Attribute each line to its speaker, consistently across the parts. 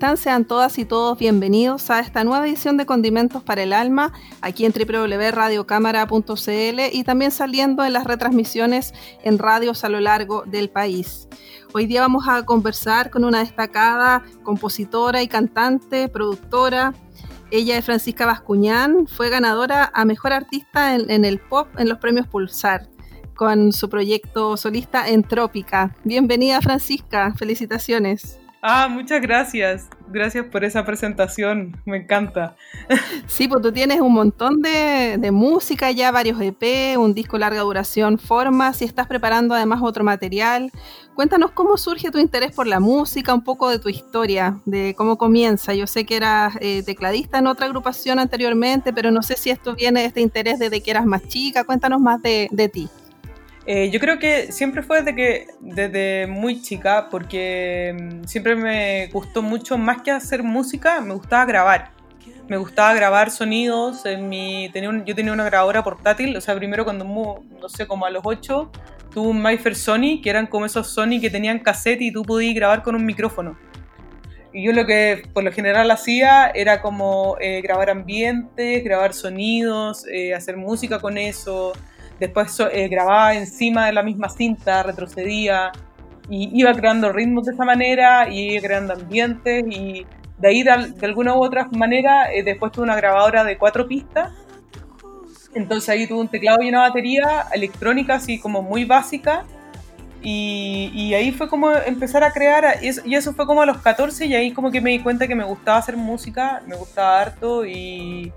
Speaker 1: Sean todas y todos bienvenidos a esta nueva edición de Condimentos para el Alma, aquí en www.radiocámara.cl y también saliendo en las retransmisiones en radios a lo largo del país. Hoy día vamos a conversar con una destacada compositora y cantante, productora. Ella es Francisca Bascuñán, fue ganadora a Mejor Artista en, en el Pop en los premios Pulsar con su proyecto solista Entrópica. Bienvenida Francisca, felicitaciones.
Speaker 2: Ah, muchas gracias. Gracias por esa presentación. Me encanta.
Speaker 1: Sí, pues tú tienes un montón de, de, música ya, varios EP, un disco larga duración, formas y estás preparando además otro material. Cuéntanos cómo surge tu interés por la música, un poco de tu historia, de cómo comienza. Yo sé que eras eh, tecladista en otra agrupación anteriormente, pero no sé si esto viene de este interés desde que eras más chica. Cuéntanos más de, de ti.
Speaker 2: Eh, yo creo que siempre fue desde, que, desde muy chica, porque mm, siempre me gustó mucho, más que hacer música, me gustaba grabar. Me gustaba grabar sonidos. En mi, yo tenía una grabadora portátil, o sea, primero cuando, no sé, como a los 8, tuve un Myfer Sony, que eran como esos Sony que tenían cassette y tú podías grabar con un micrófono. Y yo lo que por lo general hacía era como eh, grabar ambientes, grabar sonidos, eh, hacer música con eso después eh, grababa encima de la misma cinta, retrocedía y iba creando ritmos de esa manera y iba creando ambientes y de ahí de, de alguna u otra manera eh, después tuve una grabadora de cuatro pistas. Entonces ahí tuve un teclado y una batería electrónica así como muy básica y, ahí fue como empezar a crear y eso, y eso fue como a los 14 y ahí como que me di cuenta que me gustaba hacer música, me gustaba harto y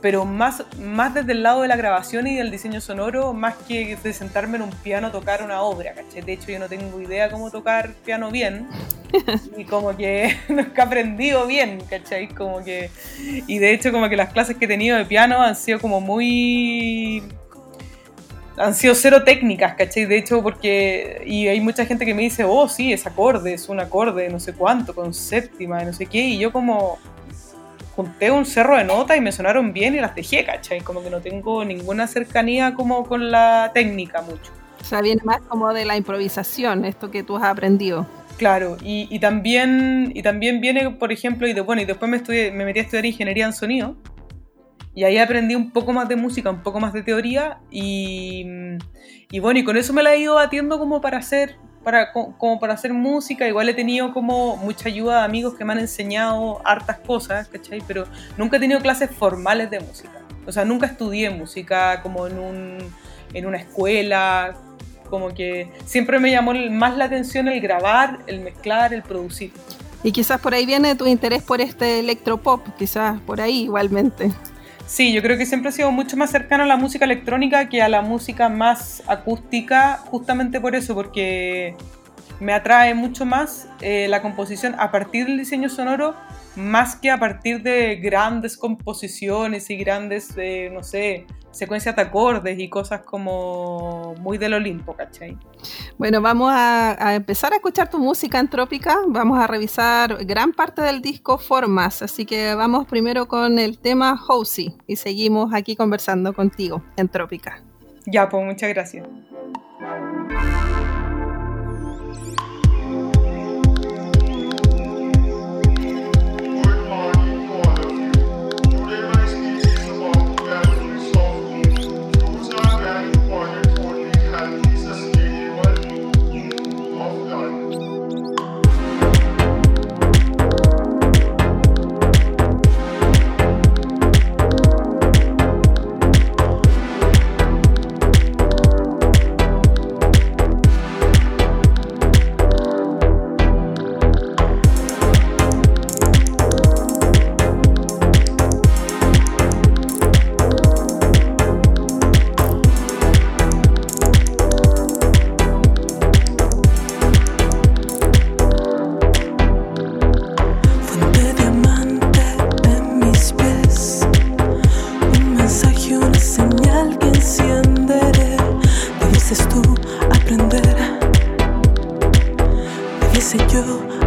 Speaker 2: pero más, más desde el lado de la grabación y del diseño sonoro, más que de sentarme en un piano a tocar una obra, ¿cachai? De hecho, yo no tengo idea cómo tocar piano bien, y como que no es que he aprendido bien, ¿cachai? Como que, y de hecho, como que las clases que he tenido de piano han sido como muy han sido cero técnicas, ¿cachai? De hecho, porque. Y hay mucha gente que me dice, oh, sí, es acorde, es un acorde, no sé cuánto, con séptima, no sé qué. Y yo, como junté un cerro de notas y me sonaron bien y las dejé, ¿cachai? Como que no tengo ninguna cercanía como con la técnica mucho.
Speaker 1: O sea, viene más como de la improvisación, esto que tú has aprendido.
Speaker 2: Claro, y, y también, y también viene, por ejemplo, y de, bueno, y después me, estudié, me metí a estudiar ingeniería en sonido, y ahí aprendí un poco más de música, un poco más de teoría, y, y bueno, y con eso me la he ido batiendo como para hacer para, como para hacer música, igual he tenido como mucha ayuda de amigos que me han enseñado hartas cosas, ¿cachai? Pero nunca he tenido clases formales de música. O sea, nunca estudié música como en, un, en una escuela, como que siempre me llamó más la atención el grabar, el mezclar, el producir.
Speaker 1: Y quizás por ahí viene tu interés por este electropop, quizás por ahí igualmente.
Speaker 2: Sí, yo creo que siempre he sido mucho más cercano a la música electrónica que a la música más acústica, justamente por eso, porque me atrae mucho más eh, la composición a partir del diseño sonoro, más que a partir de grandes composiciones y grandes, eh, no sé, secuencias de acordes y cosas como muy del Olimpo, ¿cachai?
Speaker 1: Bueno, vamos a, a, empezar a escuchar tu música entrópica, vamos a revisar gran parte del disco Formas, así que vamos primero con el tema Hosey y seguimos aquí conversando contigo, entrópica.
Speaker 2: Ya, pues muchas gracias. to you.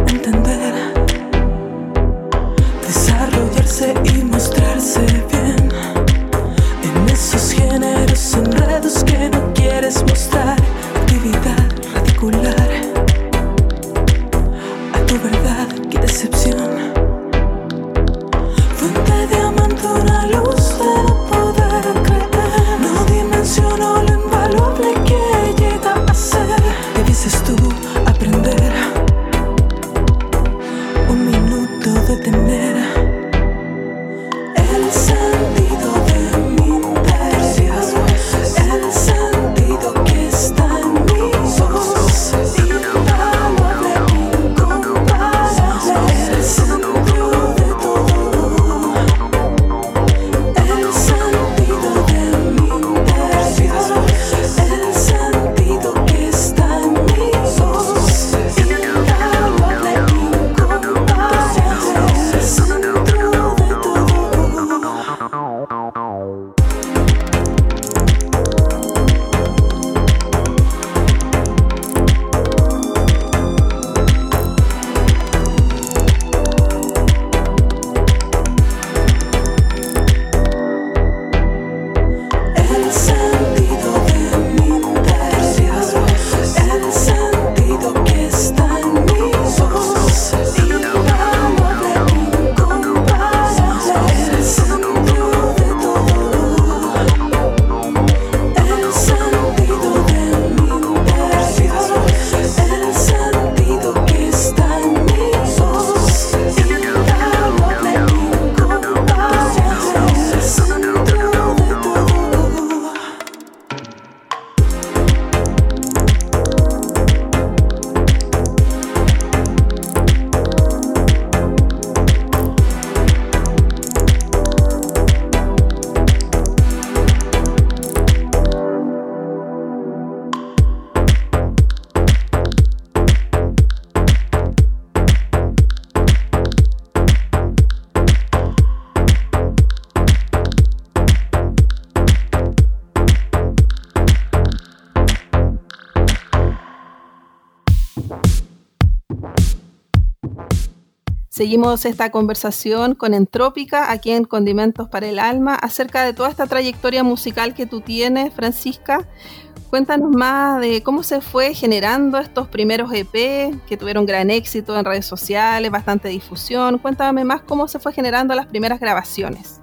Speaker 1: Seguimos esta conversación con Entrópica aquí en Condimentos para el Alma acerca de toda esta trayectoria musical que tú tienes, Francisca. Cuéntanos más de cómo se fue generando estos primeros EP que tuvieron gran éxito en redes sociales, bastante difusión. Cuéntame más cómo se fue generando las primeras grabaciones.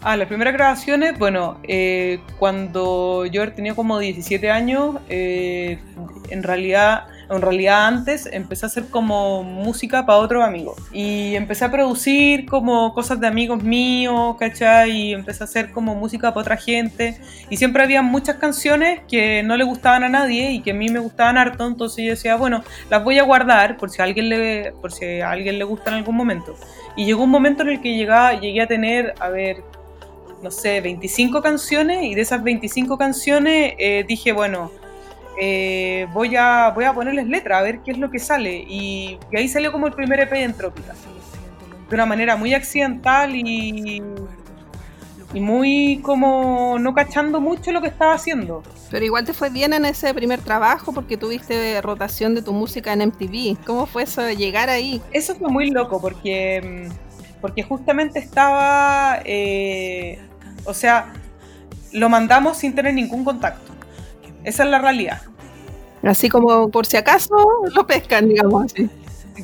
Speaker 2: Ah, las primeras grabaciones, bueno, eh, cuando yo tenía como 17 años, eh, en realidad en realidad antes empecé a hacer como música para otros amigos. Y empecé a producir como cosas de amigos míos, ¿cachai? Y empecé a hacer como música para otra gente. Y siempre había muchas canciones que no le gustaban a nadie y que a mí me gustaban harto. Entonces yo decía, bueno, las voy a guardar por si a alguien le, por si a alguien le gusta en algún momento. Y llegó un momento en el que llegaba, llegué a tener, a ver, no sé, 25 canciones y de esas 25 canciones eh, dije, bueno, eh, voy, a, voy a ponerles letra, a ver qué es lo que sale. Y, ahí salió como el primer EP de Entrópica. De una manera muy accidental y, y muy como no cachando mucho lo que estaba haciendo.
Speaker 1: Pero igual te fue bien en ese primer trabajo porque tuviste rotación de tu música en MTV. ¿Cómo fue eso de llegar ahí?
Speaker 2: Eso fue muy loco porque, porque justamente estaba, eh, o sea, lo mandamos sin tener ningún contacto. Esa es la realidad.
Speaker 1: Así como por si acaso lo pescan, digamos así.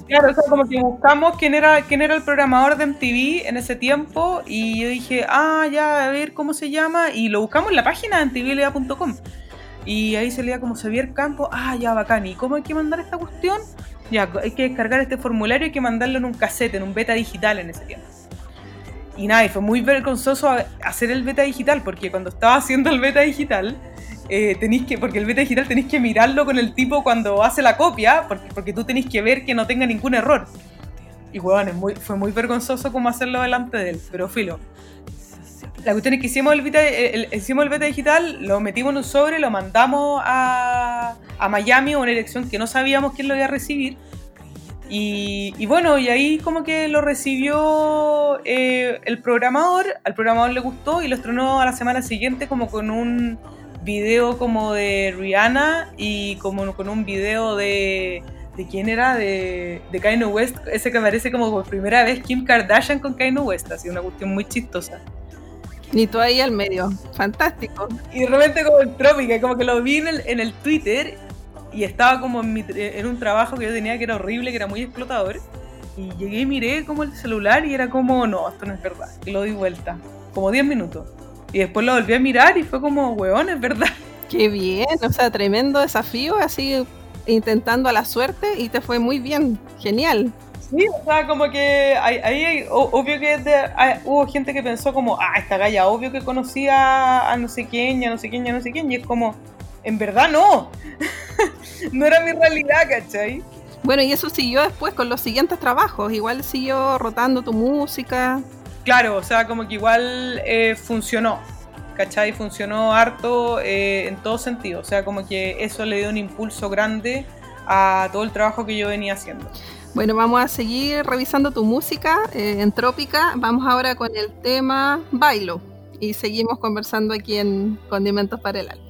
Speaker 2: Claro, o como que buscamos quién era, quién era el programador de MTV en ese tiempo y yo dije, ah, ya, a ver cómo se llama y lo buscamos en la página de mtvlea.com y ahí salía como Xavier Campo, ah, ya, bacán, ¿y cómo hay que mandar esta cuestión? Ya, hay que descargar este formulario y hay que mandarlo en un cassette, en un beta digital en ese tiempo. Y nada, y fue muy vergonzoso hacer el beta digital porque cuando estaba haciendo el beta digital eh, tenéis que, porque el beta digital tenéis que mirarlo con el tipo cuando hace la copia, porque, porque tú tenéis que ver que no tenga ningún error. Y bueno, muy, fue muy vergonzoso como hacerlo delante de él, pero filo. La cuestión es que hicimos el beta, hicimos el beta digital, lo metimos en un sobre, lo mandamos a, a Miami, una dirección que no sabíamos quién lo iba a recibir. Y, y, bueno, y ahí como que lo recibió eh, el programador, al programador le gustó y lo estrenó a la semana siguiente como con un, video como de Rihanna y como con un video de... ¿De quién era? De, de Kanye West, ese que aparece como por primera vez Kim Kardashian con Kanye West, así una cuestión muy chistosa.
Speaker 1: Ni tú ahí al medio, fantástico.
Speaker 2: Y de repente como en Trópica, como que lo vi en el, en el Twitter y estaba como en, mi, en, un trabajo que yo tenía que era horrible, que era muy explotador. Y llegué y miré como el celular y era como, no, esto no es verdad. Y lo di vuelta, como 10 minutos. Y después lo volví a mirar y fue como, weón, es verdad.
Speaker 1: Qué bien, o sea, tremendo desafío, así intentando a la suerte y te fue muy bien, genial.
Speaker 2: Sí, o sea, como que ahí, obvio que hubo gente que pensó como, ah, esta galla, obvio que conocía a no sé quién, ya no sé quién, ya no sé quién, y es como, en verdad no, no era mi realidad, ¿cachai?
Speaker 1: Bueno, y eso siguió después con los siguientes trabajos, igual siguió rotando tu música.
Speaker 2: Claro, o sea, como que igual eh, funcionó, ¿cachai? Funcionó harto eh, en todo sentido, o sea, como que eso le dio un impulso grande a todo el trabajo que yo venía haciendo.
Speaker 1: Bueno, vamos a seguir revisando tu música eh, en Trópica. Vamos ahora con el tema Bailo y seguimos conversando aquí en Condimentos para el Alma.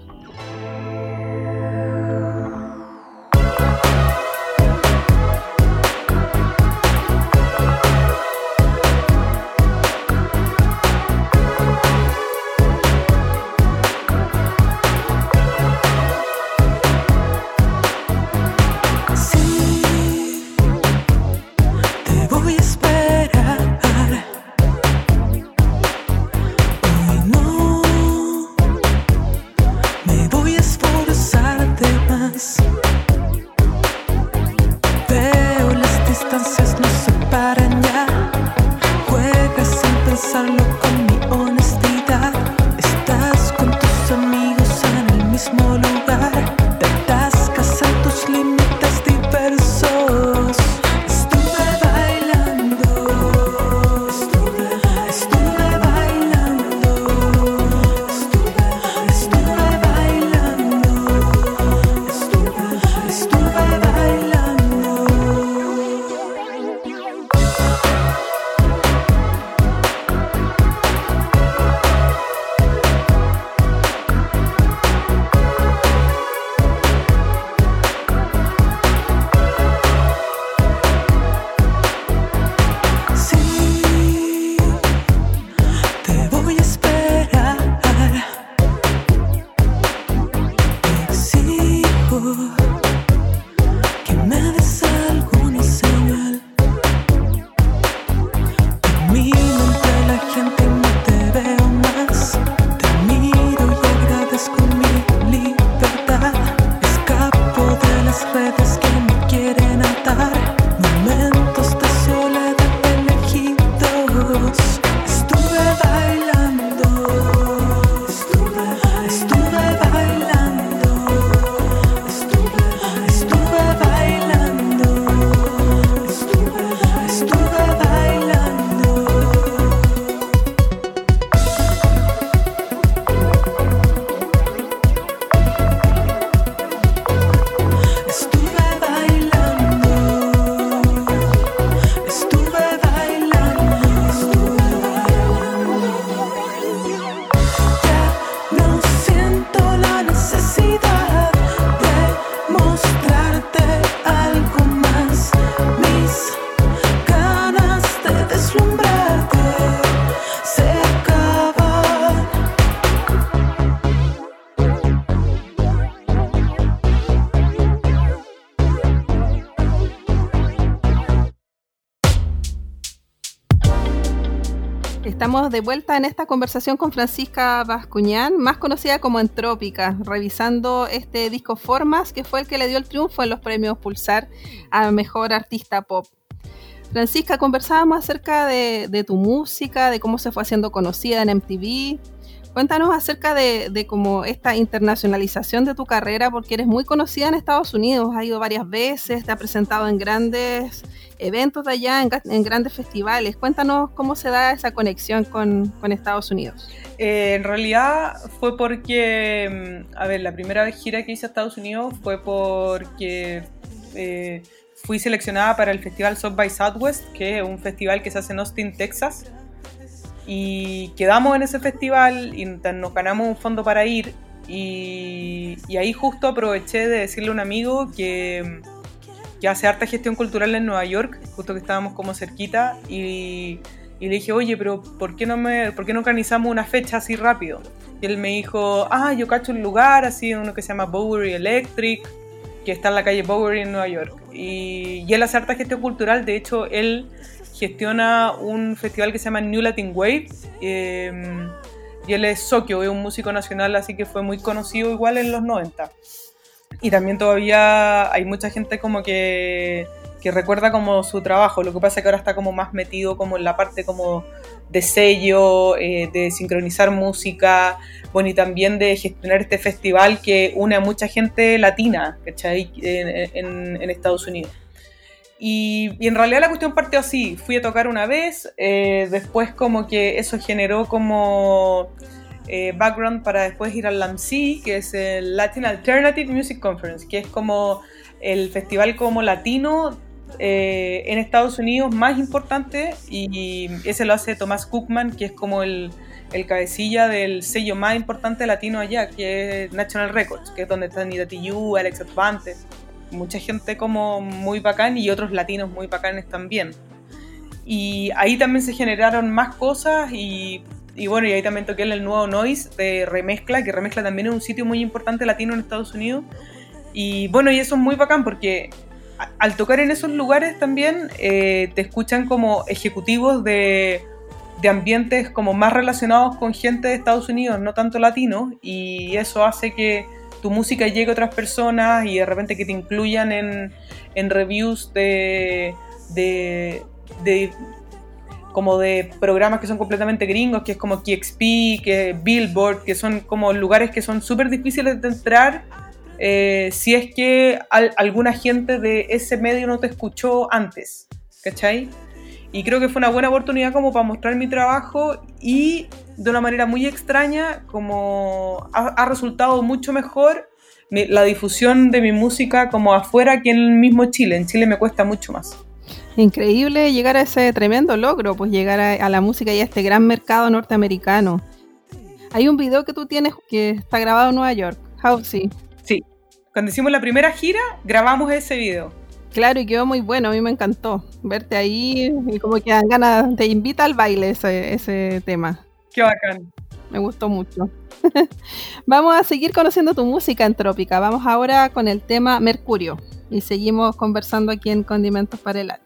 Speaker 1: Estamos de vuelta en esta conversación con Francisca Bascuñán, más conocida como Entrópica, revisando este disco Formas, que fue el que le dio el triunfo en los premios Pulsar a Mejor Artista Pop. Francisca, conversábamos acerca de, de tu música, de cómo se fue haciendo conocida en MTV, Cuéntanos acerca de, como esta internacionalización de tu carrera, porque eres muy conocida en Estados Unidos, has ido varias veces, te has presentado en grandes eventos de allá, en, grandes festivales. Cuéntanos cómo se da esa conexión con, con Estados Unidos.
Speaker 2: Eh, en realidad fue porque, mm, a ver, la primera gira que hice a Estados Unidos fue porque eh, fui seleccionada para el festival South by Southwest, que es un festival que se hace en Austin, Texas y quedamos en ese festival y nos ganamos un fondo para ir y, ahí justo aproveché de decirle a un amigo que, que, hace harta gestión cultural en Nueva York, justo que estábamos como cerquita y, y, le dije, oye, pero ¿por qué, no me, ¿por qué no organizamos una fecha así rápido? Y él me dijo, ah, yo cacho un lugar así, uno que se llama Bowery Electric, que está en la calle Bowery en Nueva York. Y, y él hace harta gestión cultural, de hecho, él gestiona un festival que se llama New Latin Wave. Em, y él es Sokio, es un músico nacional, así que fue muy conocido igual en los 90. Y también todavía hay mucha gente como que, recuerda como su trabajo. Lo que pasa es que ahora está como más metido como en la parte como de sello, eh, de sincronizar música, bueno, y también de gestionar este festival que une a mucha gente latina, ¿cachai? en, en Estados Unidos. Y, en realidad la cuestión partió así, fui a tocar una vez, eh, después como que eso generó como eh, background para después ir al LAMC, que es el Latin Alternative Music Conference, que es como el festival como latino eh, en Estados Unidos más importante y ese lo hace Tomás Cookman, que es como el, el, cabecilla del sello más importante latino allá, que es National Records, que es donde están Nida T.U., Alex Advantes mucha gente como muy bacán y otros latinos muy bacanes también. Y ahí también se generaron más cosas y, bueno, y ahí también toqué el nuevo Noise de Remezcla, que Remezcla también es un sitio muy importante latino en Estados Unidos. Y bueno, y eso es muy bacán porque al tocar en esos lugares también eh, te escuchan como ejecutivos de, de, ambientes como más relacionados con gente de Estados Unidos, no tanto latino, y eso hace que tu música llegue a otras personas y de repente que te incluyan en, en reviews de, de, de, como de programas que son completamente gringos, que es como KXP, que Billboard, que son como lugares que son súper difíciles de entrar eh, si es que alguna gente de ese medio no te escuchó antes, ¿cachai? Y creo que fue una buena oportunidad como para mostrar mi trabajo y de una manera muy extraña, como ha, resultado mucho mejor la difusión de mi música como afuera que en el mismo Chile. En Chile me cuesta mucho más.
Speaker 1: Increíble llegar a ese tremendo logro, pues llegar a, la música y a este gran mercado norteamericano. Hay un video que tú tienes que está grabado en Nueva York. How
Speaker 2: sí. Sí. Cuando hicimos la primera gira, grabamos ese video.
Speaker 1: Claro, y quedó muy bueno, a mí me encantó verte ahí y como que dan ganas, te invita al baile ese, ese tema.
Speaker 2: Qué bacán.
Speaker 1: Me gustó mucho. Vamos a seguir conociendo tu música entrópica. Vamos ahora con el tema Mercurio y seguimos conversando aquí en Condimentos para el Alma.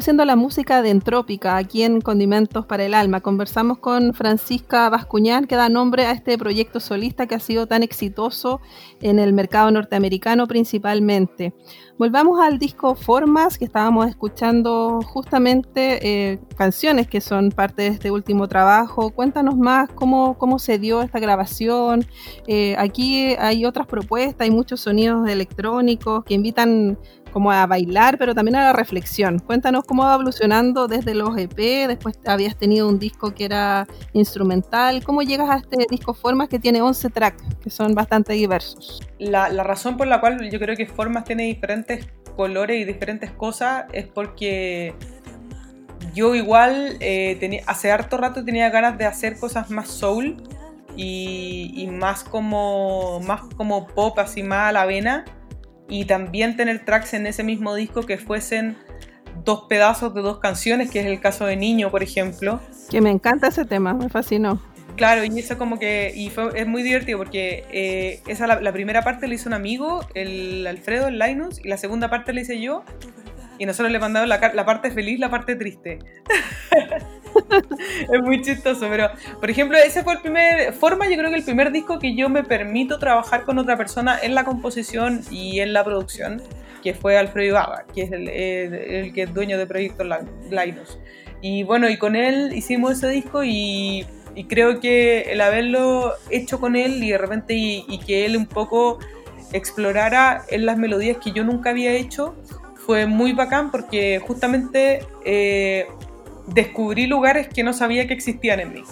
Speaker 1: Conociendo la música de Entrópica aquí en Condimentos para el Alma. Conversamos con Francisca Bascuñán, que da nombre a este proyecto solista que ha sido tan exitoso en el mercado norteamericano principalmente. Volvamos al disco Formas, que estábamos escuchando justamente eh, canciones que son parte de este último trabajo. Cuéntanos más cómo, cómo se dio esta grabación. Eh, aquí hay otras propuestas, hay muchos sonidos electrónicos que invitan como a bailar, pero también a la reflexión. Cuéntanos cómo va evolucionando desde los EP, después habías tenido un disco que era instrumental, ¿cómo llegas a este disco Formas que tiene 11 tracks, que son bastante diversos?
Speaker 2: La, la razón por la cual yo creo que Formas tiene diferentes colores y diferentes cosas es porque yo igual eh, hace harto rato tenía ganas de hacer cosas más soul y, y más, como, más como pop, así más a la vena y también tener tracks en ese mismo disco que fuesen dos pedazos de dos canciones, que es el caso de Niño, por ejemplo.
Speaker 1: Que me encanta ese tema, me fascinó.
Speaker 2: Claro, y eso como que y fue, es muy divertido porque eh, esa la, la, primera parte le hizo un amigo, el Alfredo, el Linus, y la segunda parte la hice yo, y nosotros le mandamos la, la parte feliz, la parte triste. es muy chistoso, pero por ejemplo, ese fue el primer forma, yo creo que el primer disco que yo me permito trabajar con otra persona en la composición y en la producción, que fue Alfredo Ibarra, que es el, el, el que es dueño de Proyecto Linus. Y bueno, y con él hicimos ese disco y, y, creo que el haberlo hecho con él y de repente y, que él un poco explorara en las melodías que yo nunca había hecho fue muy bacán porque justamente eh, descubrí lugares que no sabía que existían en mí.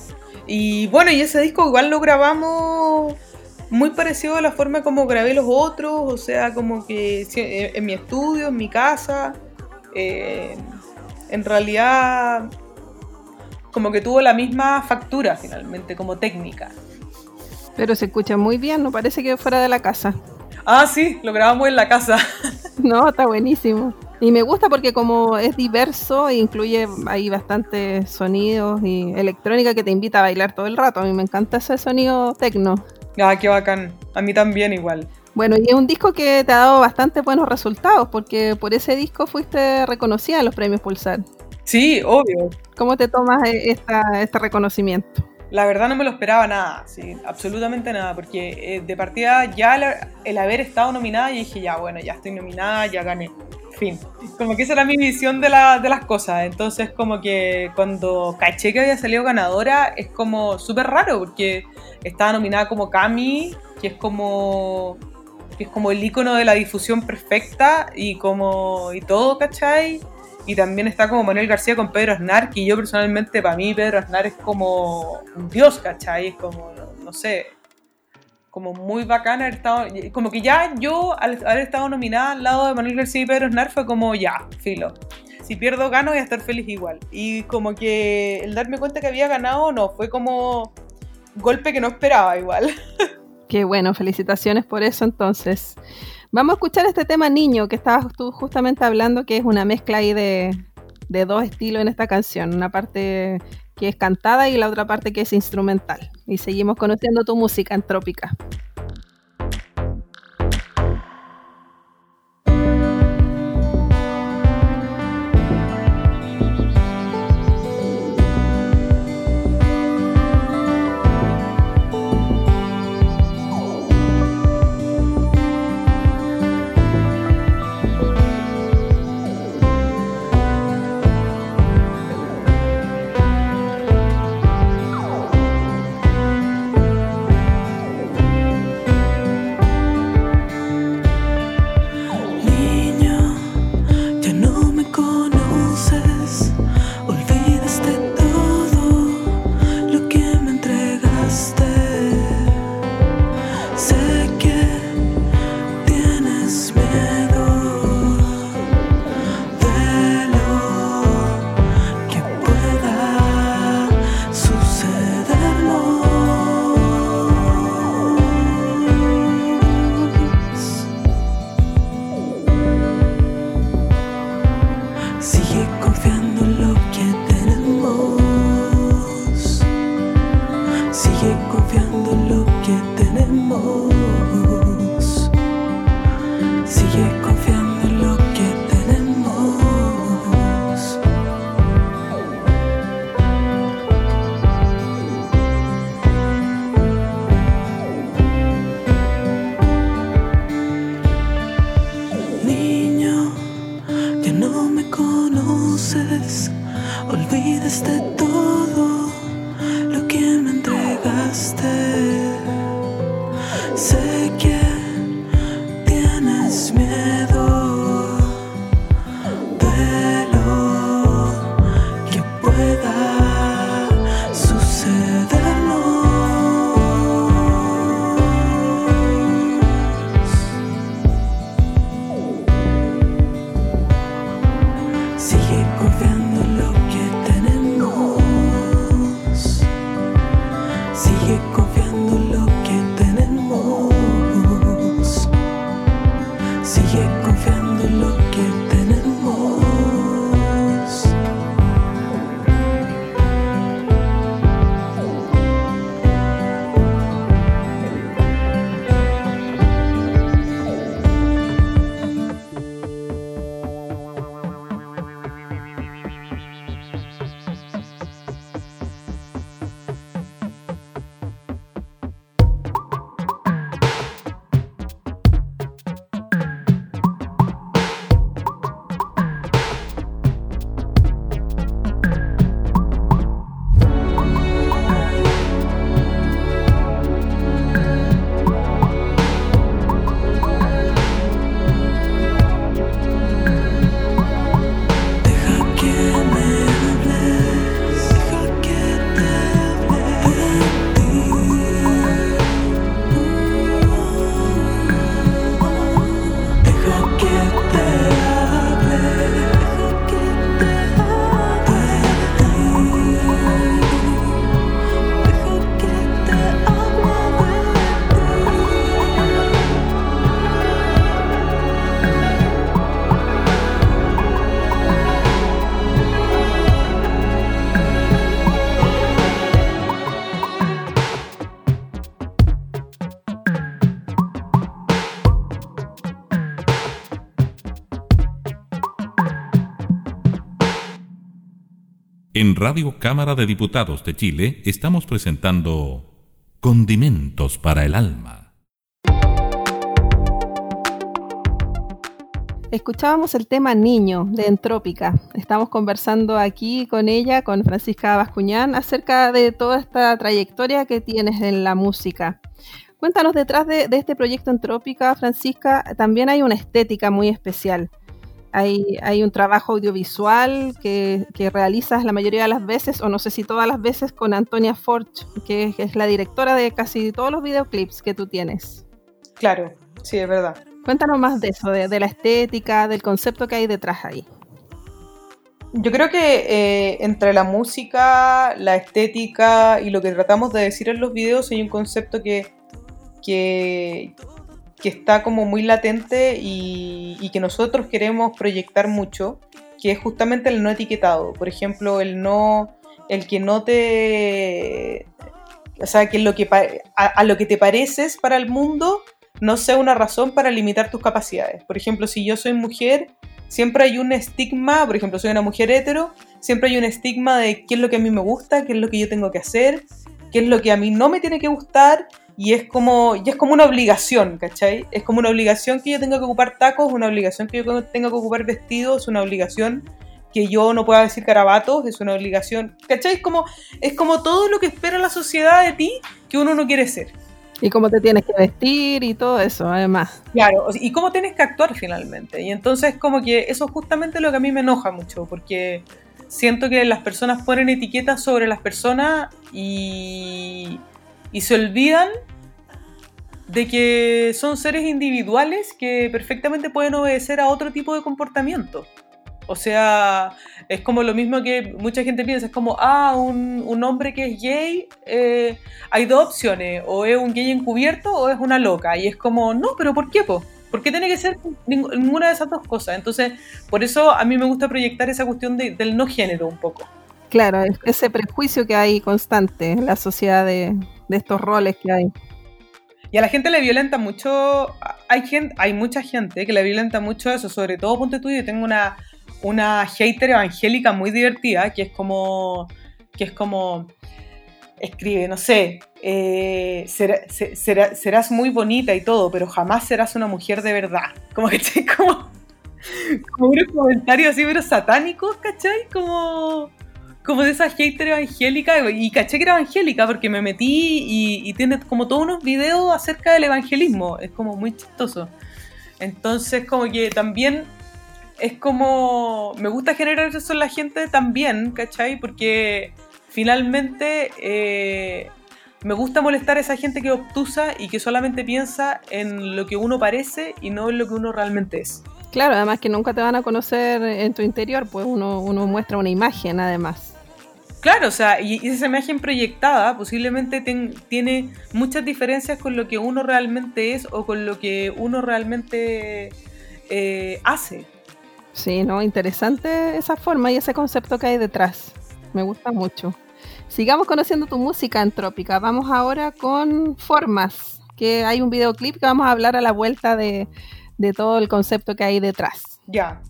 Speaker 2: Y bueno, y ese disco igual lo grabamos muy parecido a la forma como grabé los otros, o sea, como que en mi estudio, en mi casa. Eh, en realidad, como que tuvo la misma factura finalmente, como técnica.
Speaker 1: Pero se escucha muy bien, no parece que fuera de la casa.
Speaker 2: Ah, sí, lo grabamos en la casa.
Speaker 1: no, está buenísimo. Y me gusta porque como es diverso, incluye ahí bastantes sonidos y electrónica que te invita a bailar todo el rato. A mí me encanta ese sonido tecno.
Speaker 2: Ah, qué bacán. A mí también igual.
Speaker 1: Bueno, y es un disco que te ha dado bastante buenos resultados, porque por ese disco fuiste reconocida en los premios Pulsar.
Speaker 2: Sí, obvio.
Speaker 1: ¿Cómo te tomas esta, este reconocimiento?
Speaker 2: La verdad no me lo esperaba nada, sí, absolutamente nada, porque eh, de partida ya el, el, haber estado nominada, y dije, ya, bueno, ya estoy nominada, ya gané, fin. Como que esa era mi visión de, la, de las cosas, entonces como que cuando caché que había salido ganadora, es como súper raro, porque estaba nominada como Cami, que es como, que es como el icono de la difusión perfecta, y como, y todo, ¿cachai? Y también está como Manuel García con Pedro Aznar, que yo personalmente, para mí, Pedro Aznar es como un dios, ¿cachai? Es como, no, sé, como muy bacana haber estado, como que ya yo, al haber estado nominada al lado de Manuel García y Pedro Aznar, fue como, ya, filo. Si pierdo, gano, voy a estar feliz igual. Y como que el darme cuenta que había ganado, no, fue como golpe que no esperaba igual.
Speaker 1: Qué bueno, felicitaciones por eso entonces. Vamos a escuchar este tema Niño que estabas tú justamente hablando, que es una mezcla ahí de, de, dos estilos en esta canción. Una parte que es cantada y la otra parte que es instrumental. Y seguimos conociendo tu música entrópica.
Speaker 3: Sigue confiando
Speaker 4: En Radio Cámara de Diputados de Chile estamos presentando Condimentos para el Alma.
Speaker 1: Escuchábamos el tema Niño de Entrópica. Estamos conversando aquí con ella, con Francisca Bascuñán, acerca de toda esta trayectoria que tienes en la música. Cuéntanos, detrás de, de este proyecto Entrópica, Francisca, también hay una estética muy especial. Hay, hay un trabajo audiovisual que, que realizas la mayoría de las veces, o no sé si todas las veces, con Antonia Forch, que es la directora de casi todos los videoclips que tú tienes.
Speaker 2: Claro, sí, es verdad.
Speaker 1: Cuéntanos más de eso, de, de la estética, del concepto que hay detrás ahí.
Speaker 2: Yo creo que eh, entre la música, la estética y lo que tratamos de decir en los videos hay un concepto que, que, que está como muy latente y, que nosotros queremos proyectar mucho, que es justamente el no etiquetado. Por ejemplo, el no, el que no te, o sea, que lo que a, a lo que te pareces para el mundo no sea una razón para limitar tus capacidades. Por ejemplo, si yo soy mujer, siempre hay un estigma, por ejemplo, soy una mujer hetero, siempre hay un estigma de qué es lo que a mí me gusta, qué es lo que yo tengo que hacer, qué es lo que a mí no me tiene que gustar, y es como, y es como una obligación, ¿cachai? Es como una obligación que yo tenga que ocupar tacos, una obligación que yo tenga que ocupar vestidos, una obligación que yo no pueda decir carabatos, es una obligación, ¿cachai? Es como, es como todo lo que espera la sociedad de ti que uno no quiere ser.
Speaker 1: Y cómo te tienes que vestir y todo eso, además.
Speaker 2: Claro, y cómo tienes que actuar finalmente. Y entonces como que eso es justamente lo que a mí me enoja mucho, porque siento que las personas ponen etiquetas sobre las personas y, y se olvidan de que son seres individuales que perfectamente pueden obedecer a otro tipo de comportamiento. O sea, es como lo mismo que mucha gente piensa, es como, ah, un, un hombre que es gay, eh, hay dos opciones, o es un gay encubierto o es una loca. Y es como, no, pero ¿por qué, po?
Speaker 3: ¿Por qué tiene que ser ninguna de esas dos cosas? Entonces, por eso a mí me gusta proyectar esa cuestión del no género un poco.
Speaker 1: Claro, ese prejuicio que hay constante en la sociedad de, estos roles que hay.
Speaker 3: Y a la gente le violenta mucho, hay gente, hay mucha gente que le violenta mucho eso, sobre todo ponte tú, yo tengo una, una hater evangélica muy divertida, que es como, que es como, escribe, no sé, eh, serás muy bonita y todo, pero jamás serás una mujer de verdad. Como que como, como unos comentarios así, pero satánicos, ¿cachai? Como, como de esa hater evangélica, y caché que era evangélica porque me metí y, tiene como todos unos videos acerca del evangelismo, es como muy chistoso. Entonces, como que también es como. Me gusta generar eso en la gente también, ¿cachai? Porque finalmente eh, me gusta molestar a esa gente que obtusa y que solamente piensa en lo que uno parece y no en lo que uno realmente es.
Speaker 1: Claro, además que nunca te van a conocer en tu interior, pues uno, uno muestra una imagen además.
Speaker 3: Claro, o sea, y, esa imagen proyectada posiblemente tiene muchas diferencias con lo que uno realmente es o con lo que uno realmente eh, hace.
Speaker 1: Sí, no, interesante esa forma y ese concepto que hay detrás. Me gusta mucho. Sigamos conociendo tu música antrópica. Vamos ahora con Formas, que hay un videoclip que vamos a hablar a la vuelta de, de todo el concepto que hay detrás.
Speaker 3: Ya.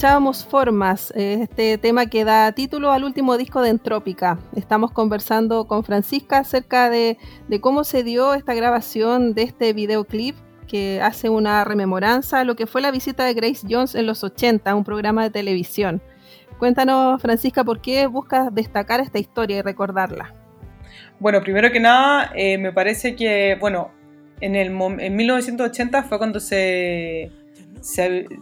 Speaker 1: Escuchábamos Formas, este tema que da título al último disco de Entrópica. Estamos conversando con Francisca acerca de, cómo se dio esta grabación de este videoclip que hace una rememoranza a lo que fue la visita de Grace Jones en los 80, un programa de televisión. Cuéntanos, Francisca, ¿por qué buscas destacar esta historia y recordarla?
Speaker 2: Bueno, primero que nada, eh, me parece que, bueno, en, el, en 1980 fue cuando se,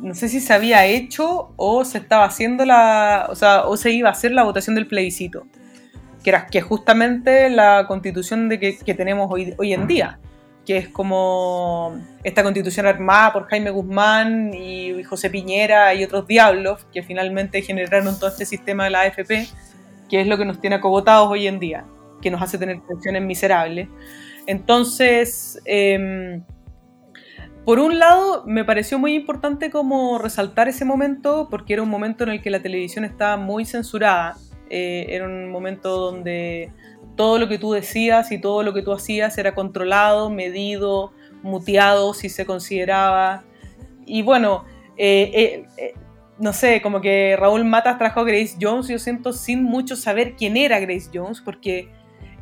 Speaker 2: no sé si se había hecho o se estaba haciendo la, o sea, o se iba a hacer la votación del plebiscito, que era que justamente la constitución de que, tenemos hoy, hoy en día, que es como esta constitución armada por Jaime Guzmán y José Piñera y otros diablos que finalmente generaron todo este sistema de la AFP, que es lo que nos tiene acogotados hoy en día, que nos hace tener pensiones miserables. Entonces, em, por un lado, me pareció muy importante como resaltar ese momento, porque era un momento en el que la televisión estaba muy censurada. Eh, era un momento donde todo lo que tú decías y todo lo que tú hacías era controlado, medido, muteado, si se consideraba. Y bueno, eh, eh, no sé, como que Raúl Matas trajo a Grace Jones, yo siento sin mucho saber quién era Grace Jones, porque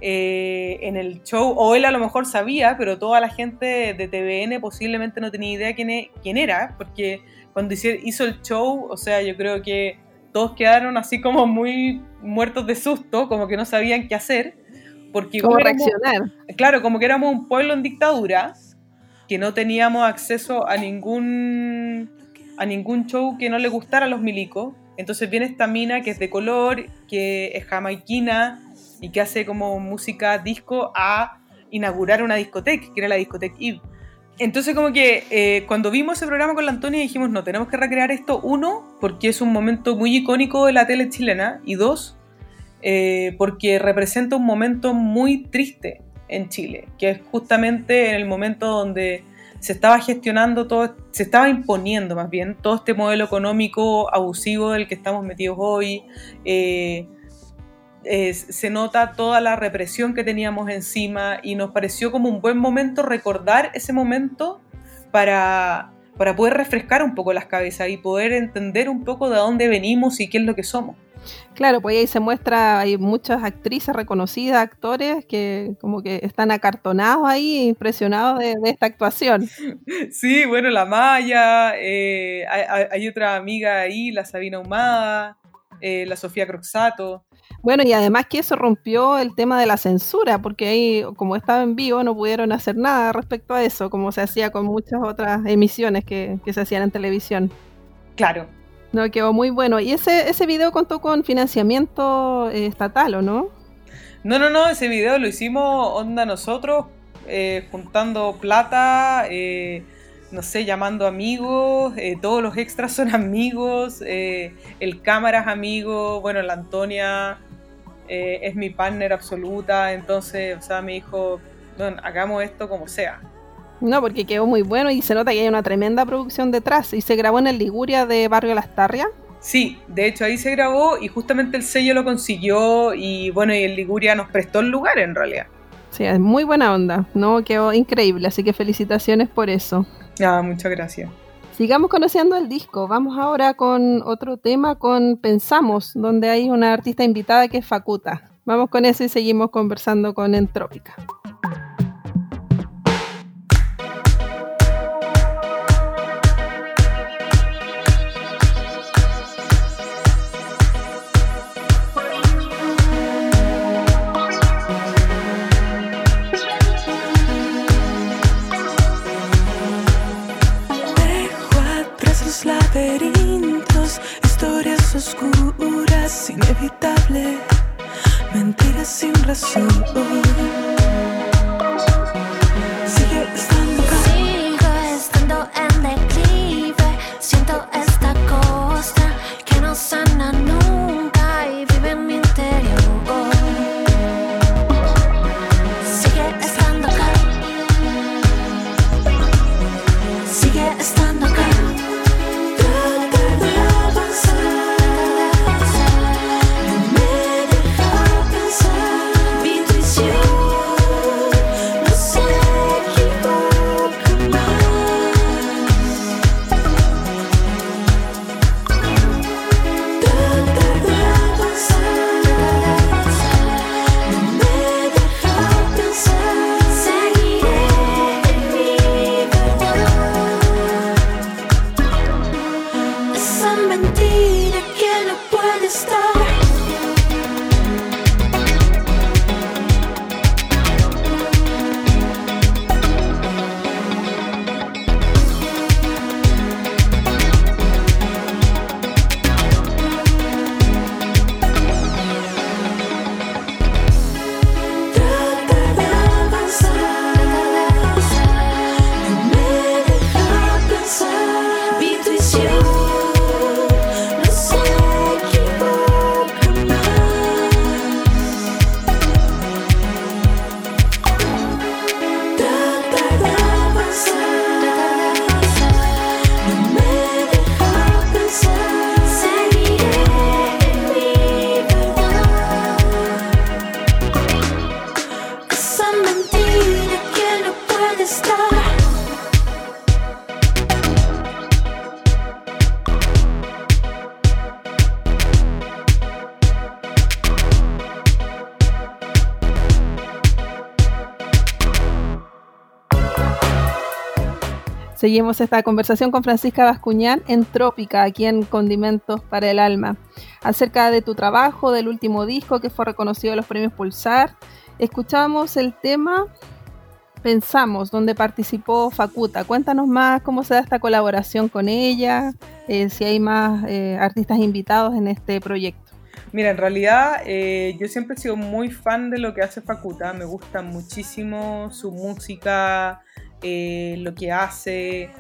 Speaker 2: eh, en el show, o él a lo mejor sabía, pero toda la gente de TVN posiblemente no tenía idea quién, e, quién era, porque cuando hizo el show, o sea, yo creo que todos quedaron así como muy muertos de susto, como que no sabían qué hacer. Porque
Speaker 1: ¿Cómo reaccionar?
Speaker 2: claro, como que éramos un pueblo en dictadura, que no teníamos acceso a ningún, a ningún show que no le gustara a los milicos. Entonces viene esta mina que es de color, que es jamaiquina, y que hace como música disco a inaugurar una discoteca, que era la discoteca Eve. Entonces como que eh, cuando vimos ese programa con la Antonia dijimos, no, tenemos que recrear esto, uno, porque es un momento muy icónico de la tele chilena, y dos, eh, porque representa un momento muy triste en Chile, que es justamente en el momento donde se estaba gestionando todo, se estaba imponiendo más bien todo este modelo económico abusivo del que estamos metidos hoy, eh, se nota toda la represión que teníamos encima y nos pareció como un buen momento recordar ese momento para, para poder refrescar un poco las cabezas y poder entender un poco de dónde venimos y qué es lo que somos.
Speaker 1: Claro, pues ahí se muestra, hay muchas actrices reconocidas, actores que como que están acartonados ahí, impresionados de, esta actuación.
Speaker 2: Sí, bueno, la Maya, eh, hay, otra amiga ahí, la Sabina Humada, eh, la Sofía Croxato.
Speaker 1: Bueno, y además que eso rompió el tema de la censura, porque ahí, como estaba en vivo, no pudieron hacer nada respecto a eso, como se hacía con muchas otras emisiones que, se hacían en televisión.
Speaker 2: Claro.
Speaker 1: No, quedó muy bueno. ¿Y ese, ese video contó con financiamiento eh, estatal o no?
Speaker 2: No, no, no, ese video lo hicimos onda nosotros, eh, juntando plata, eh, no sé, llamando amigos, todos los extras son amigos, el cámara es amigo, bueno, la Antonia eh, es mi partner absoluta, entonces, o sea, me dijo, hagamos esto como sea.
Speaker 1: No, porque quedó muy bueno y se nota que hay una tremenda producción detrás. ¿Y se grabó en el Liguria de Barrio Las Tarrias?
Speaker 2: Sí, de hecho ahí se grabó y justamente el sello lo consiguió y bueno, y el Liguria nos prestó el lugar en realidad.
Speaker 1: Sí, es muy buena onda, ¿no? Quedó increíble, así que felicitaciones por eso.
Speaker 2: Ah, muchas gracias.
Speaker 1: Sigamos conociendo el disco. Vamos ahora con otro tema, con Pensamos, donde hay una artista invitada que es Facuta. Vamos con eso y seguimos conversando con Entrópica.
Speaker 3: Razón.
Speaker 1: Seguimos esta conversación con Francisca Bascuñán en Trópica, aquí en Condimentos para el Alma, acerca de tu trabajo, del último disco que fue reconocido en los premios Pulsar. Escuchábamos el tema Pensamos, donde participó Facuta. Cuéntanos más cómo se da esta colaboración con ella, eh, si hay más eh, artistas invitados en este proyecto.
Speaker 2: Mira, en realidad eh, yo siempre he sido muy fan de lo que hace Facuta, me gusta muchísimo su música, lo que hace,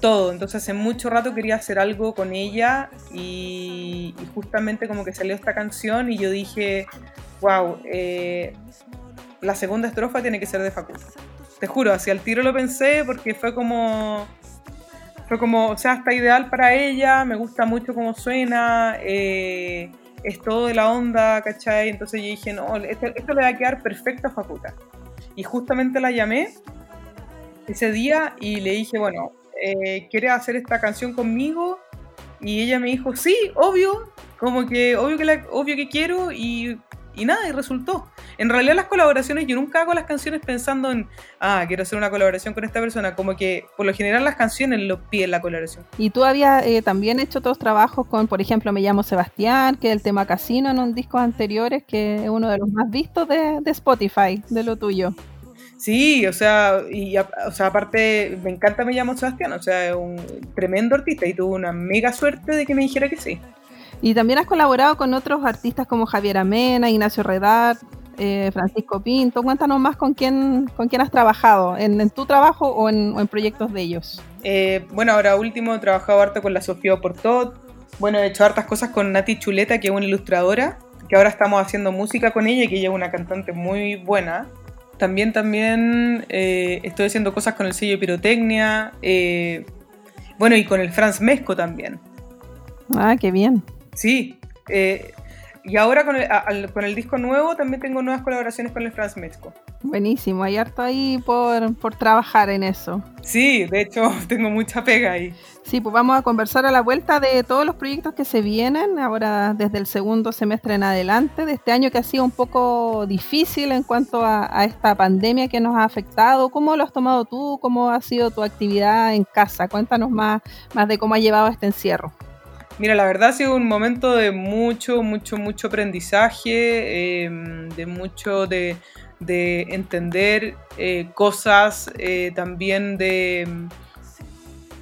Speaker 2: todo. Entonces hace mucho rato quería hacer algo con ella y, y justamente como que salió esta canción y yo dije, wow, la segunda estrofa tiene que ser de Facundo. Te juro, hacia el tiro lo pensé porque fue como. Fue como, o sea, está ideal para ella, me gusta mucho cómo suena, eh, es todo de la onda, ¿cachai? Entonces yo dije, no, esto, le va a quedar perfecto a Facuta. Y justamente la llamé ese día y le dije, bueno, eh, ¿quieres hacer esta canción conmigo? Y ella me dijo, sí, obvio, como que obvio que, la, obvio que quiero y y nada, y resultó. En realidad las colaboraciones, yo nunca hago las canciones pensando en, ah, quiero hacer una colaboración con esta persona, como que por lo general las canciones lo piden la colaboración.
Speaker 1: Y tú habías eh, también hecho otros trabajos con, por ejemplo, Me llamo Sebastián, que es el tema Casino en un disco anteriores, que es uno de los más vistos de, Spotify, de lo tuyo.
Speaker 2: Sí, o sea, y o sea, aparte me encanta Me llamo Sebastián, o sea, es un tremendo artista y tuve una mega suerte de que me dijera que sí.
Speaker 1: Y también has colaborado con otros artistas como Javier Amena, Ignacio Redar, eh, Francisco Pinto. Cuéntanos más con quién, con quién has trabajado, en, tu trabajo o en, proyectos de ellos.
Speaker 2: Eh, bueno, ahora último he trabajado harto con la Sofía Portot. Bueno, he hecho hartas cosas con Nati Chuleta, que es una ilustradora, que ahora estamos haciendo música con ella y que ella es una cantante muy buena. También, también eh, estoy haciendo cosas con el sello Pirotecnia. bueno, y con el Franz Mesco también.
Speaker 1: Ah, qué bien.
Speaker 2: Sí, eh, y ahora con el, con el, disco nuevo también tengo nuevas colaboraciones con el Franz Mesco.
Speaker 1: Buenísimo, hay harto ahí por, por, trabajar en eso.
Speaker 2: Sí, de hecho tengo mucha pega ahí.
Speaker 1: Sí, pues vamos a conversar a la vuelta de todos los proyectos que se vienen ahora desde el segundo semestre en adelante, de este año que ha sido un poco difícil en cuanto a, a esta pandemia que nos ha afectado. ¿Cómo lo has tomado tú? ¿Cómo ha sido tu actividad en casa? Cuéntanos más, más de cómo ha llevado este encierro.
Speaker 2: Mira, la verdad ha sido un momento de mucho, mucho, mucho aprendizaje, em, de mucho de, entender eh, cosas, eh, también de,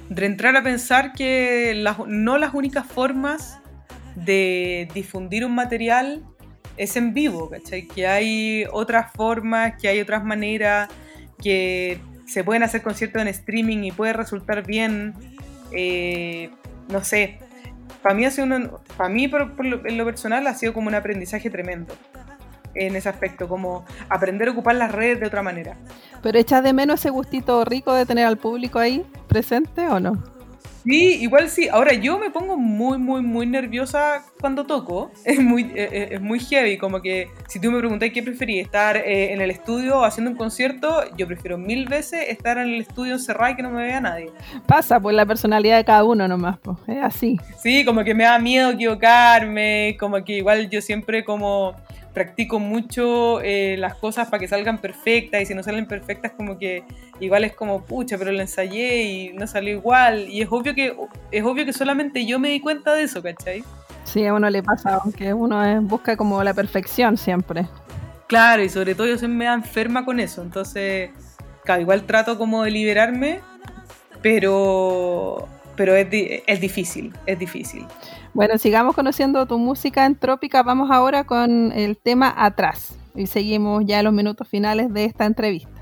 Speaker 2: de, entrar a pensar que no las únicas formas de difundir un material es en vivo, ¿cachai? Que hay otras formas, que hay otras maneras, que se pueden hacer conciertos en streaming y puede resultar bien, eh, no sé, para mí, ha sido para mí en lo personal ha sido como un aprendizaje tremendo en ese aspecto, como aprender a ocupar las redes de otra manera.
Speaker 1: ¿Pero echas de menos ese gustito rico de tener al público ahí presente o no?
Speaker 2: Sí, igual sí. Ahora yo me pongo muy, muy, muy nerviosa cuando toco. Es muy, eh, eh, es muy heavy. Como que si tú me preguntas qué preferí, estar eh, en el estudio haciendo un concierto, yo prefiero mil veces estar en el estudio encerrado y que no me vea nadie.
Speaker 1: Pasa por la personalidad de cada uno nomás, pues. Es así.
Speaker 2: Sí, como que me da miedo equivocarme. Como que igual yo siempre como practico mucho eh, las cosas para que salgan perfectas y si no salen perfectas como que igual es como pucha pero lo ensayé y no salió igual. Y es obvio que es obvio que solamente yo me di cuenta de eso ¿cachai?
Speaker 1: Sí, a uno le pasa aunque uno busca como la perfección siempre.
Speaker 2: Claro y sobre todo yo siempre me da enferma con eso entonces claro, igual trato como de liberarme pero pero es, es difícil es difícil
Speaker 1: bueno, sigamos conociendo tu música entrópica. Vamos ahora con el tema Atrás y seguimos ya los minutos finales de esta entrevista.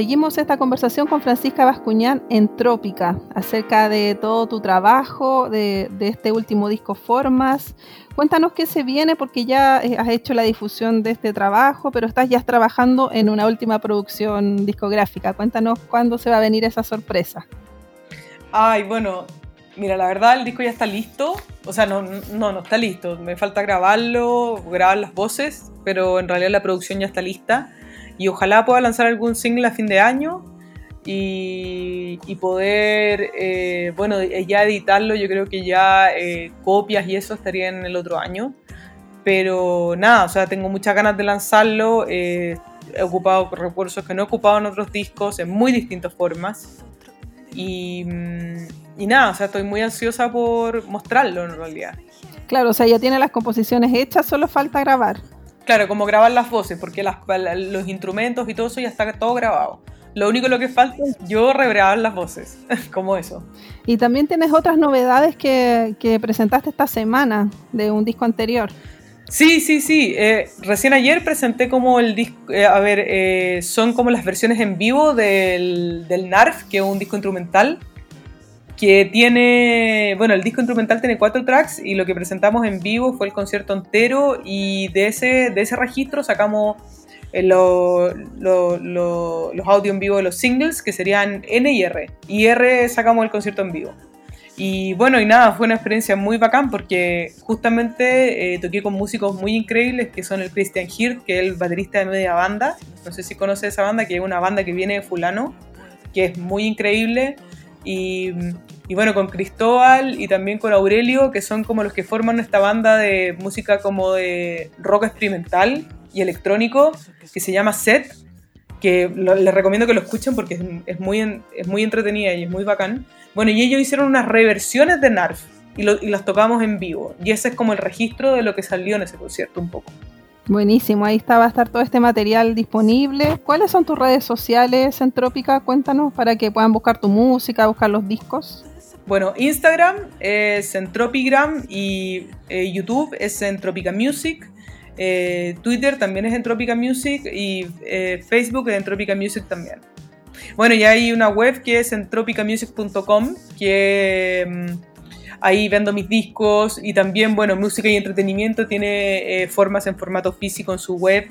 Speaker 1: Seguimos esta conversación con Francisca Bascuñán en Trópica, acerca de todo tu trabajo, de, de, este último disco Formas. Cuéntanos qué se viene, porque ya eh, has hecho la difusión de este trabajo, pero estás ya trabajando en una última producción discográfica. Cuéntanos cuándo se va a venir esa sorpresa.
Speaker 2: Ay, bueno, mira, la verdad el disco ya está listo. O sea, no, no, no está listo. Me falta grabarlo, grabar las voces, pero en realidad la producción ya está lista y ojalá pueda lanzar algún single a fin de año y, y poder, eh, bueno, ya editarlo, yo creo que ya eh, copias y eso estarían el otro año. Pero nada, o sea, tengo muchas ganas de lanzarlo. Eh, he ocupado recursos que no he ocupado en otros discos en muy distintas formas. Y, y nada, o sea, estoy muy ansiosa por mostrarlo en realidad.
Speaker 1: Claro, o sea, ya tiene las composiciones hechas, solo falta grabar.
Speaker 2: Claro, como grabar las voces, porque las, los instrumentos y todo eso ya está todo grabado. Lo único lo que falta es yo regrabar las voces, como eso.
Speaker 1: Y también tienes otras novedades que, que presentaste esta semana de un disco anterior.
Speaker 2: Sí, sí, sí. Eh, recién ayer presenté como el disco, eh, a ver, eh, son como las versiones en vivo del, del NARF, que es un disco instrumental que tiene, bueno, el disco instrumental tiene cuatro tracks y lo que presentamos en vivo fue el concierto entero y de ese, de ese registro sacamos eh, lo, lo, lo, los audios en vivo de los singles que serían N y R. Y R sacamos el concierto en vivo. Y bueno, y nada, fue una experiencia muy bacán porque justamente eh, toqué con músicos muy increíbles que son el Christian Hirt, que es el baterista de media banda. No sé si conoce esa banda, que es una banda que viene de Fulano, que es muy increíble. Y, y, bueno, con Cristóbal y también con Aurelio, que son como los que forman esta banda de música como de rock experimental y electrónico, que se llama Set, que les recomiendo que lo escuchen porque es, es, muy, es muy entretenida y es muy bacán. Bueno, y ellos hicieron unas reversiones de Narf y las tocamos en vivo. Y ese es como el registro de lo que salió en ese concierto un poco.
Speaker 1: Buenísimo, ahí está, va a estar todo este material disponible. ¿Cuáles son tus redes sociales, Centrópica? Cuéntanos para que puedan buscar tu música, buscar los discos.
Speaker 2: Bueno, Instagram es Centropigram y eh, YouTube es Centrópica Music. Eh, Twitter también es Entrópica Music y eh, Facebook es Entrópica Music también. Bueno, y hay una web que es entropicamusic.com que... Mm, ahí vendo mis discos y también, bueno, música y entretenimiento tiene formas en formato físico en su web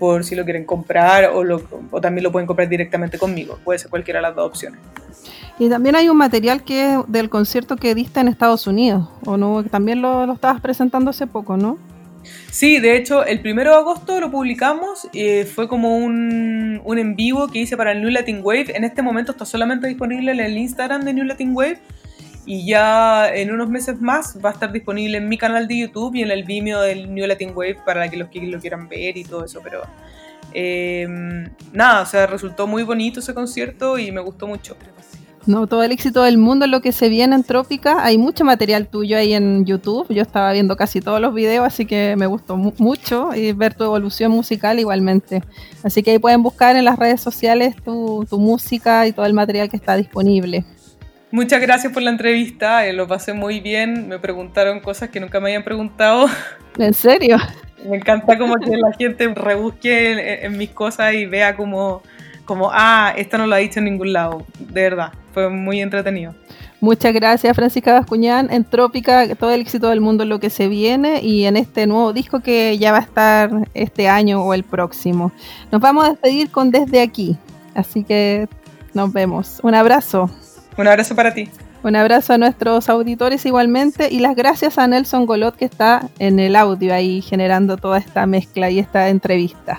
Speaker 2: por si lo quieren comprar o, lo, o, también lo pueden comprar directamente conmigo. Puede ser cualquiera de las dos opciones.
Speaker 1: Y también hay un material que es del concierto que diste en Estados Unidos, ¿o no? También lo, lo estabas presentando hace poco, ¿no?
Speaker 2: Sí, de hecho, el primero de agosto lo publicamos, eh, fue como un, un, en vivo que hice para el New Latin Wave. En este momento está solamente disponible en el Instagram de New Latin Wave y ya en unos meses más va a estar disponible en mi canal de YouTube y en el Vimeo del New Latin Wave para que los que lo quieran ver y todo eso, pero eh, nada, o sea, resultó muy bonito ese concierto y me gustó mucho.
Speaker 1: No, todo el éxito del mundo es lo que se viene en Trópica. Hay mucho material tuyo ahí en YouTube. Yo estaba viendo casi todos los videos, así que me gustó mu mucho y ver tu evolución musical igualmente. Así que ahí pueden buscar en las redes sociales tu música y todo el material que está disponible.
Speaker 2: Muchas gracias por la entrevista, eh, lo pasé muy bien, me preguntaron cosas que nunca me habían preguntado.
Speaker 1: ¿En serio?
Speaker 2: Me encanta como que la gente rebusque en, en mis cosas y vea como, como, ah, esta no lo ha dicho en ningún lado, de verdad, fue muy entretenido.
Speaker 1: Muchas gracias Francisca Bascuñán, en Trópica, todo el éxito del mundo en lo que se viene y en este nuevo disco que ya va a estar este año o el próximo. Nos vamos a despedir con Desde aquí, así que nos vemos. Un abrazo.
Speaker 2: Un abrazo para ti.
Speaker 1: Un abrazo a nuestros auditores igualmente y las gracias a Nelson Golot que está en el audio ahí generando toda esta mezcla y esta entrevista.